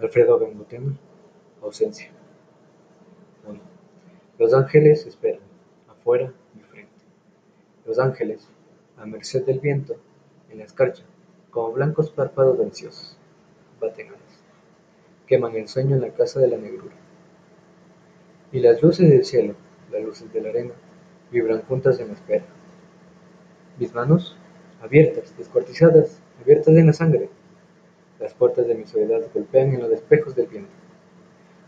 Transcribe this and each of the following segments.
Alfredo Bengotema, ausencia. 1. Los ángeles esperan, afuera mi frente. Los ángeles, a merced del viento, en la escarcha, como blancos párpados ansiosos, baten alas. Queman el sueño en la casa de la negrura. Y las luces del cielo, las luces de la arena, vibran juntas en la espera. Mis manos, abiertas, descuartizadas, abiertas en la sangre, las puertas de mi soledad golpean en los espejos del viento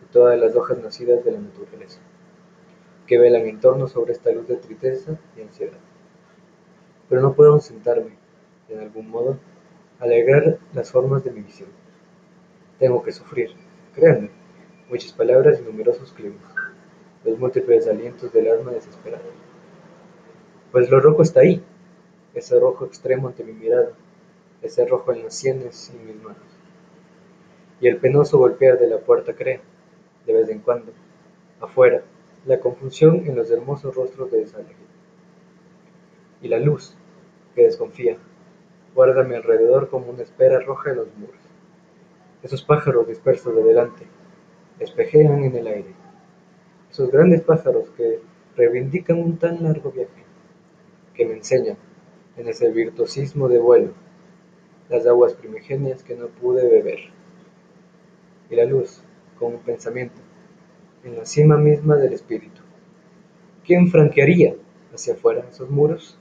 y todas las hojas nacidas de la naturaleza, que velan en torno sobre esta luz de tristeza y ansiedad. Pero no puedo sentarme, en algún modo, alegrar las formas de mi visión. Tengo que sufrir, créanme, muchas palabras y numerosos climas, los múltiples alientos del alma desesperada. Pues lo rojo está ahí, ese rojo extremo ante mi mirada, ese rojo en las sienes y mis manos. Y el penoso golpear de la puerta crea, de vez en cuando, afuera, la confusión en los hermosos rostros de desalegre. Y la luz, que desconfía, guarda a mi alrededor como una espera roja en los muros. Esos pájaros dispersos de delante, espejean en el aire. Esos grandes pájaros que reivindican un tan largo viaje, que me enseñan, en ese virtuosismo de vuelo, las aguas primigenias que no pude beber. Y la luz, como pensamiento, en la cima misma del espíritu. ¿Quién franquearía hacia afuera esos muros?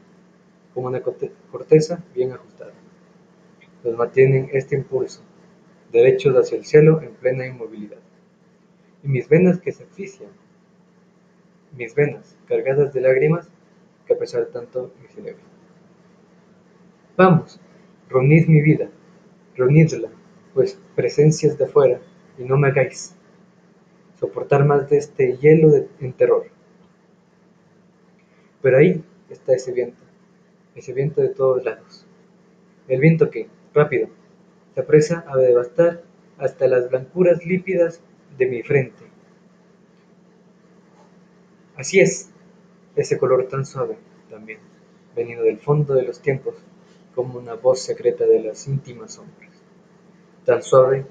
Como una corteza bien ajustada. Los mantienen este impulso, derechos hacia el cielo en plena inmovilidad. Y mis venas que se asfixian, mis venas cargadas de lágrimas que a pesar tanto mi cerebro. Vamos, Reunid mi vida, reunidla, pues presencias de afuera, y no me hagáis soportar más de este hielo de, en terror. Pero ahí está ese viento, ese viento de todos lados. El viento que, rápido, se apresa a devastar hasta las blancuras lípidas de mi frente. Así es, ese color tan suave también, venido del fondo de los tiempos, como una voz secreta de las íntimas sombras, tan suave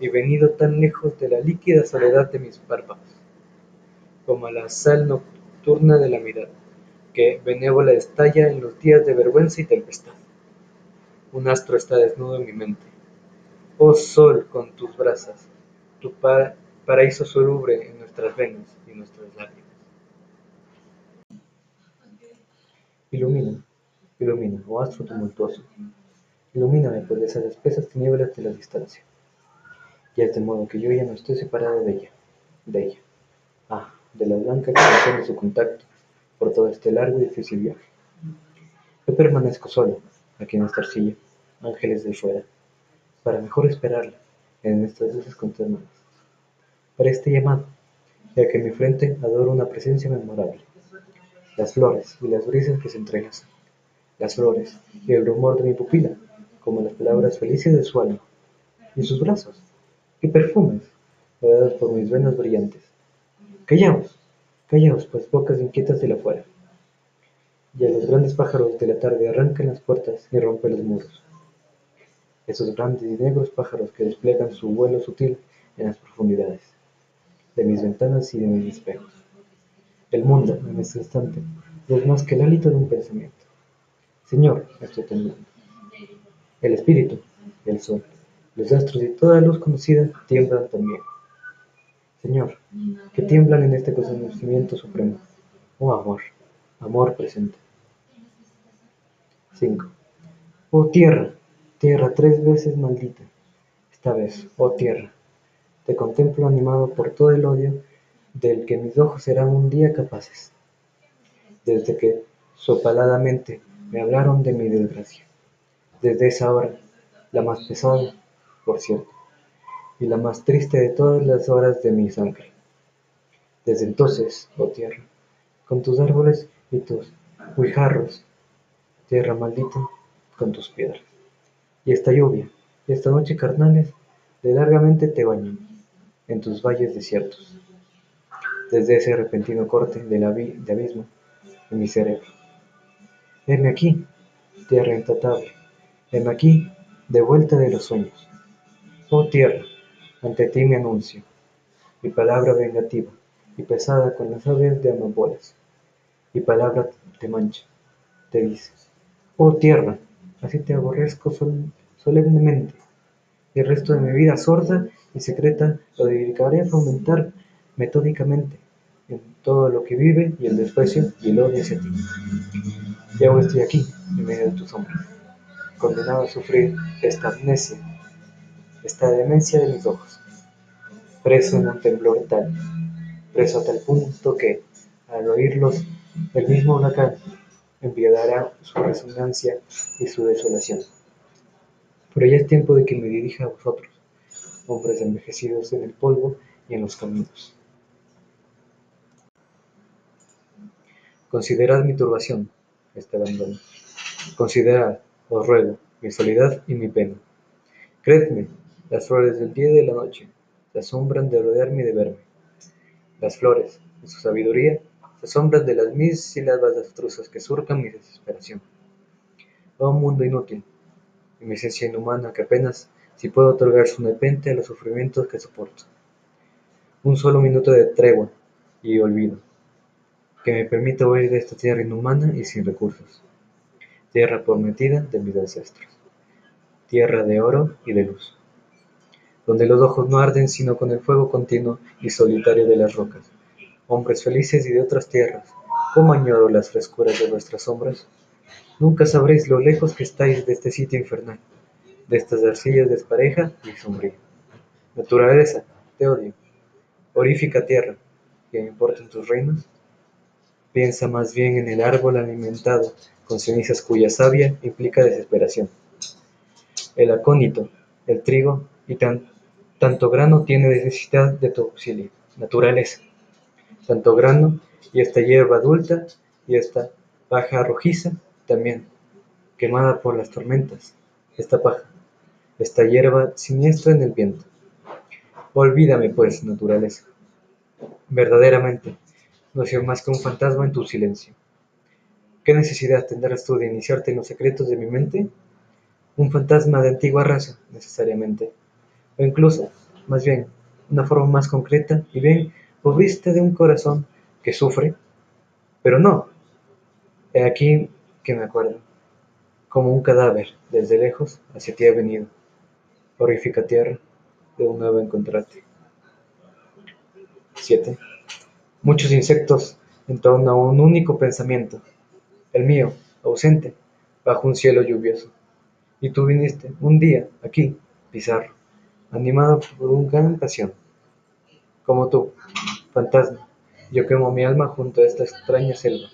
y venido tan lejos de la líquida soledad de mis párpados, como la sal nocturna de la mirada, que benévola estalla en los días de vergüenza y tempestad. Un astro está desnudo en mi mente. Oh sol con tus brasas, tu paraíso soluble en nuestras venas y nuestras lágrimas. Ilumina Ilumina, oh astro tumultuoso, ilumíname por esas espesas tinieblas de la distancia. Y es de modo que yo ya no estoy separado de ella, de ella. Ah, de la blanca extensión de su contacto por todo este largo y difícil viaje. Yo permanezco solo, aquí en esta arcilla, ángeles de fuera, para mejor esperarla en estas luces conternadas. Para este llamado, ya que en mi frente adoro una presencia memorable, las flores y las brisas que se entrelazan las flores y el rumor de mi pupila, como las palabras felices de su alma, y sus brazos, y perfumes, rodeados por mis venas brillantes. Callaos, callaos, pues bocas inquietas de la fuera. Y a los grandes pájaros de la tarde arrancan las puertas y rompen los muros. Esos grandes y negros pájaros que despliegan su vuelo sutil en las profundidades de mis ventanas y de mis espejos. El mundo, en este instante, no es más que el hálito de un pensamiento. Señor, estoy temblando. El espíritu, el sol, los astros y toda luz conocida tiemblan también. Señor, que tiemblan en este conocimiento supremo. Oh amor, amor presente. 5. Oh tierra, tierra tres veces maldita. Esta vez, oh tierra, te contemplo animado por todo el odio del que mis ojos serán un día capaces. Desde que, sopaladamente, me hablaron de mi desgracia. Desde esa hora, la más pesada, por cierto, y la más triste de todas las horas de mi sangre. Desde entonces, oh tierra, con tus árboles y tus guijarros, tierra maldita, con tus piedras. Y esta lluvia, y esta noche carnales, de largamente te bañan en tus valles desiertos. Desde ese repentino corte del abismo en mi cerebro Heme aquí, tierra intratable, heme aquí, de vuelta de los sueños. Oh tierra, ante ti me anuncio, mi palabra vengativa y pesada con las aves de amapolas, y palabra te mancha, te dice, oh tierra, así te aborrezco solemnemente, y el resto de mi vida sorda y secreta lo dedicaré a fomentar metódicamente en todo lo que vive y el desprecio y el odio hacia ti. Y estoy aquí, en medio de tus sombras, condenado a sufrir esta amnesia, esta demencia de mis ojos, preso en un temblor tal, preso a tal punto que, al oírlos, el mismo huracán enviará su resonancia y su desolación. Pero ya es tiempo de que me dirija a vosotros, hombres envejecidos en el polvo y en los caminos. Considerad mi turbación, este abandono. Considerad, os ruego, mi soledad y mi pena. Creedme, las flores del día y de la noche se asombran de rodearme y de verme. Las flores, en su sabiduría, se asombran de las mil sílabas destruzas que surcan mi desesperación. Oh mundo inútil, y mi esencia inhumana que apenas si puedo otorgar su nepente a los sufrimientos que soporto. Un solo minuto de tregua y olvido que me permita huir de esta tierra inhumana y sin recursos, tierra prometida de mis ancestros, tierra de oro y de luz, donde los ojos no arden sino con el fuego continuo y solitario de las rocas. Hombres felices y de otras tierras, ¿cómo añoro las frescuras de vuestras sombras? Nunca sabréis lo lejos que estáis de este sitio infernal, de estas arcillas despareja y sombría. Naturaleza, te odio. Horífica tierra, ¿qué me importan tus reinos? Piensa más bien en el árbol alimentado con cenizas cuya savia implica desesperación. El acónito, el trigo y tanto grano tiene necesidad de tu auxilio, naturaleza. Tanto grano y esta hierba adulta y esta paja rojiza también, quemada por las tormentas, esta paja, esta hierba siniestra en el viento. Olvídame pues, naturaleza. Verdaderamente, no soy más que un fantasma en tu silencio. ¿Qué necesidad tendrás tú de iniciarte en los secretos de mi mente? Un fantasma de antigua raza, necesariamente. O incluso, más bien, una forma más concreta y bien provista de un corazón que sufre, pero no. He aquí que me acuerdo, como un cadáver desde lejos hacia ti ha venido, horrífica tierra de un nuevo encontrarte. 7. Muchos insectos en torno a un único pensamiento, el mío, ausente, bajo un cielo lluvioso. Y tú viniste, un día, aquí, Pizarro, animado por una gran pasión. Como tú, fantasma, yo quemo mi alma junto a esta extraña selva,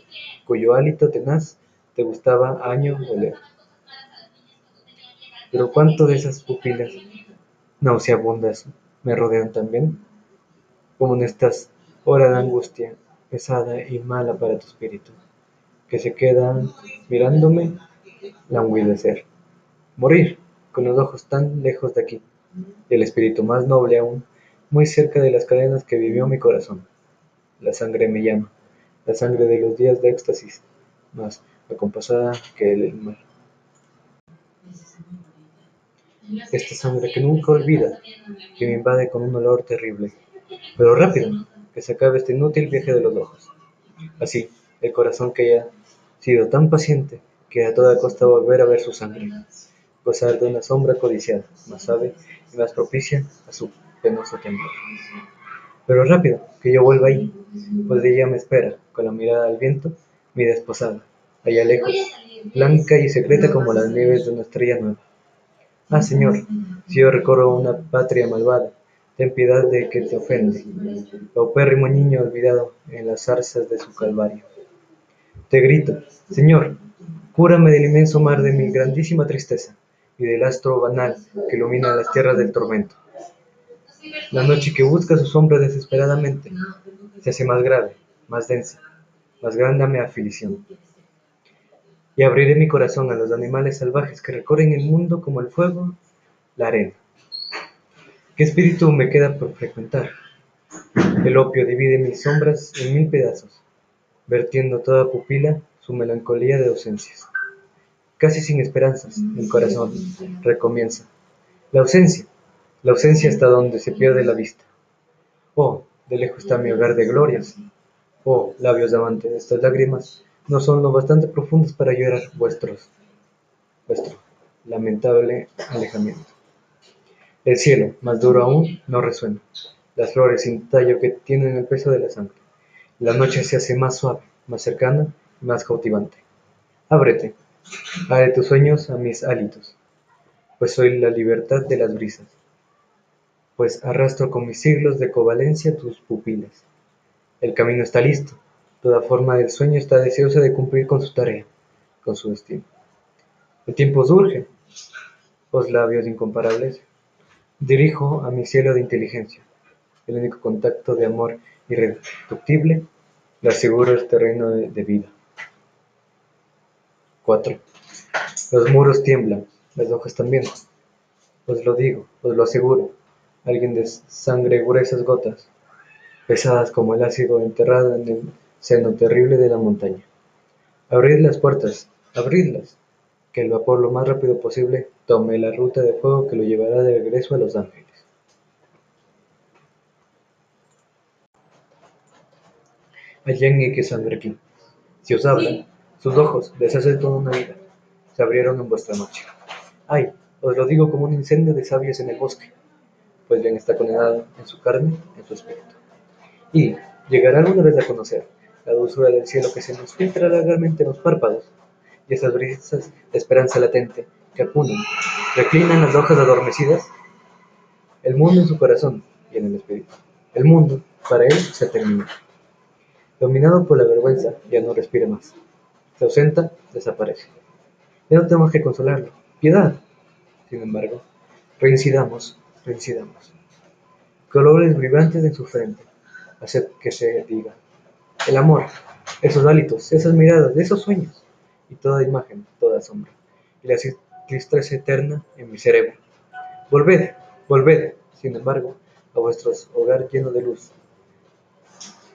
cuyo hálito tenaz te gustaba año oler. Pero cuánto de esas pupilas nauseabundas me rodean también, como en estas hora de angustia pesada y mala para tu espíritu, que se quedan mirándome languidecer, morir con los ojos tan lejos de aquí, el espíritu más noble aún, muy cerca de las cadenas que vivió mi corazón. La sangre me llama, la sangre de los días de éxtasis, más acompasada que el mar. Esta sangre que nunca olvida, que me invade con un olor terrible, pero rápido, que se acabe este inútil viaje de los ojos. Así, el corazón que haya sido tan paciente, que a toda costa volver a ver su sangre, gozar de una sombra codiciada, más suave y más propicia a su penoso temblor. Pero rápido, que yo vuelva ahí, pues ella me espera, con la mirada al viento, mi desposada, allá lejos, blanca y secreta como las nieves de una estrella nueva. Ah, Señor, si yo recorro una patria malvada, ten piedad de que te ofende, paupérrimo niño olvidado en las zarzas de su calvario. Te grito, Señor, cúrame del inmenso mar de mi grandísima tristeza y del astro banal que ilumina las tierras del tormento. La noche que busca su sombra desesperadamente se hace más grave, más densa, más grande mi aflicción. Y abriré mi corazón a los animales salvajes que recorren el mundo como el fuego, la arena. ¿Qué espíritu me queda por frecuentar? El opio divide mis sombras en mil pedazos, vertiendo toda pupila su melancolía de ausencias. Casi sin esperanzas, el corazón recomienza. La ausencia, la ausencia está donde se pierde la vista. Oh, de lejos está mi hogar de glorias. Oh, labios de amante, estas lágrimas no son lo bastante profundas para llorar vuestros, vuestro lamentable alejamiento. El cielo, más duro aún, no resuena. Las flores sin tallo que tienen el peso de la sangre. La noche se hace más suave, más cercana más cautivante. Ábrete, abre tus sueños a mis hálitos, pues soy la libertad de las brisas pues arrastro con mis siglos de covalencia tus pupilas. El camino está listo, toda forma del sueño está deseosa de cumplir con su tarea, con su destino. El tiempo surge, os labios incomparables, dirijo a mi cielo de inteligencia, el único contacto de amor irreductible, le aseguro reino de, de vida. 4. Los muros tiemblan, las hojas también. Os lo digo, os lo aseguro, alguien de sangre gruesas gotas, pesadas como el ácido enterrado en el seno terrible de la montaña. Abrid las puertas, abridlas, que el vapor lo más rápido posible tome la ruta de fuego que lo llevará de regreso a Los Ángeles. Hay que sangre aquí. Si os hablan, sus ojos les hace toda una vida. Se abrieron en vuestra noche. Ay, os lo digo como un incendio de sabios en el bosque pues bien está condenado en su carne, en su espíritu. Y llegará alguna vez a conocer la dulzura del cielo que se nos filtra largamente en los párpados, y esas brisas de esperanza latente que apunan, reclinan las hojas adormecidas, el mundo en su corazón y en el espíritu. El mundo, para él, se termina. Dominado por la vergüenza, ya no respira más. Se ausenta, desaparece. Ya no tenemos que consolarlo. Piedad. Sin embargo, reincidamos coincidamos. Colores vibrantes en su frente, hacer que se diga. El amor, esos hálitos, esas miradas, esos sueños, y toda imagen, toda sombra, y la tristeza eterna en mi cerebro. Volved, volved, sin embargo, a vuestros hogar lleno de luz,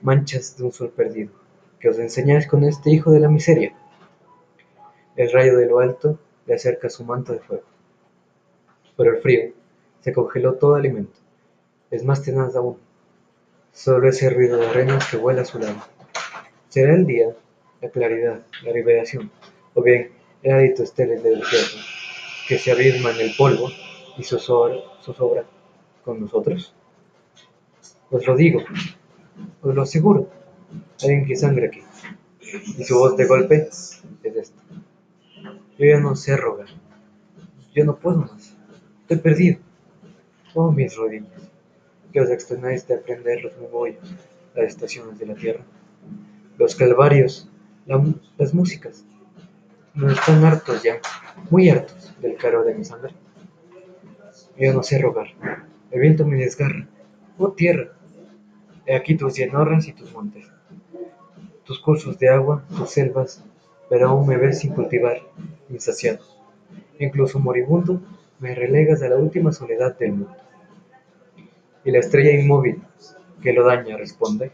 manchas de un sol perdido, que os enseñáis con este hijo de la miseria. El rayo de lo alto le acerca su manto de fuego, pero el frío se congeló todo alimento. Es más tenaz aún. Solo ese ruido de renos que vuela a su lado. Será el día, la claridad, la liberación, o bien el hálito estéril del desierto, que se abisma en el polvo y zozobra con nosotros. Os lo digo, os lo aseguro, alguien que sangre aquí, y su voz de golpe es esta. Yo ya no sé rogar, yo no puedo más, estoy perdido. Oh mis rodillas, que os extenáis de aprender los memorios, las estaciones de la tierra, los calvarios, las músicas. No están hartos ya, muy hartos del caro de mi sangre. Yo no sé rogar, el viento me desgarra. Oh tierra, he aquí tus llanuras y tus montes, tus cursos de agua, tus selvas, pero aún me ves sin cultivar, insaciado. Incluso moribundo, me relegas a la última soledad del mundo. Y la estrella inmóvil, que lo daña, responde,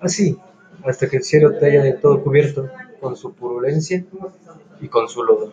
así, hasta que el cielo te haya de todo cubierto con su purulencia y con su lodo.